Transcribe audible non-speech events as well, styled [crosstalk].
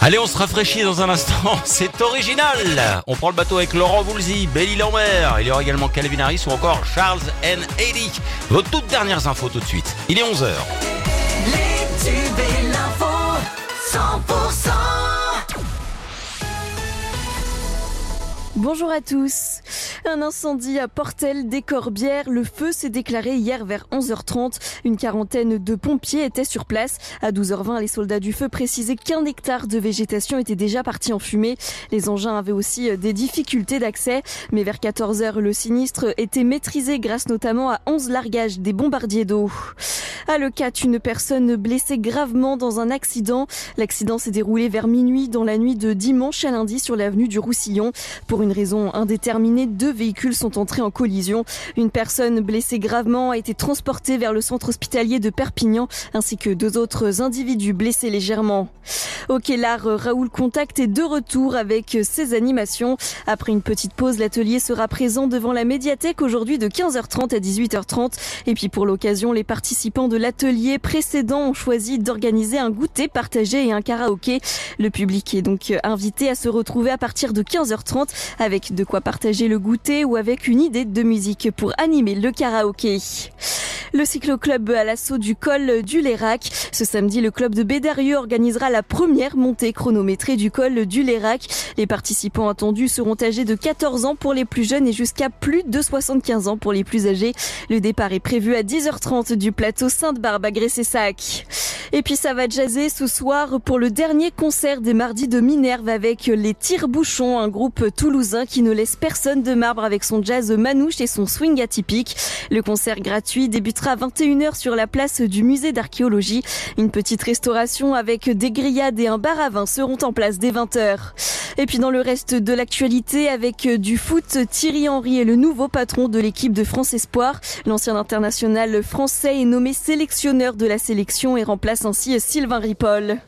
Allez, on se rafraîchit dans un instant. [laughs] C'est original. On prend le bateau avec Laurent Voulzy, Belly Lambert. Il y aura également Calvin Harris ou encore Charles N. Haley. Vos toutes dernières infos tout de suite. Il est 11h. Les tubes et l'info 100% Bonjour à tous. Un incendie à Portel des Corbières. Le feu s'est déclaré hier vers 11h30. Une quarantaine de pompiers étaient sur place. À 12h20, les soldats du feu précisaient qu'un hectare de végétation était déjà parti en fumée. Les engins avaient aussi des difficultés d'accès. Mais vers 14h, le sinistre était maîtrisé grâce notamment à 11 largages des bombardiers d'eau. À Le Cat, une personne blessée gravement dans un accident. L'accident s'est déroulé vers minuit dans la nuit de dimanche à lundi sur l'avenue du Roussillon. Pour une raison indéterminée, deux véhicules sont entrés en collision. Une personne blessée gravement a été transportée vers le centre hospitalier de Perpignan ainsi que deux autres individus blessés légèrement. Au Kellar, Raoul Contact est de retour avec ses animations. Après une petite pause, l'atelier sera présent devant la médiathèque aujourd'hui de 15h30 à 18h30. Et puis pour l'occasion, les participants de l'atelier précédent ont choisi d'organiser un goûter partagé et un karaoké. Le public est donc invité à se retrouver à partir de 15h30 avec de quoi partager le goûter ou avec une idée de musique pour animer le karaoké. Le cycloclub à l'assaut du col du Lérac. Ce samedi, le club de Bédarieux organisera la première montée chronométrée du col du Lérac. Les participants attendus seront âgés de 14 ans pour les plus jeunes et jusqu'à plus de 75 ans pour les plus âgés. Le départ est prévu à 10h30 du plateau Sainte-Barbe à Gressessac. Et puis ça va jazzer ce soir pour le dernier concert des mardis de Minerve avec les Tire-Bouchons, un groupe toulousain qui ne laisse personne de marbre avec son jazz manouche et son swing atypique. Le concert gratuit débutera à 21h sur la place du musée d'archéologie. Une petite restauration avec des grillades et un bar à vin seront en place dès 20h. Et puis dans le reste de l'actualité, avec du foot, Thierry Henry est le nouveau patron de l'équipe de France Espoir. L'ancien international français est nommé sélectionneur de la sélection et remplace ainsi Sylvain Ripoll.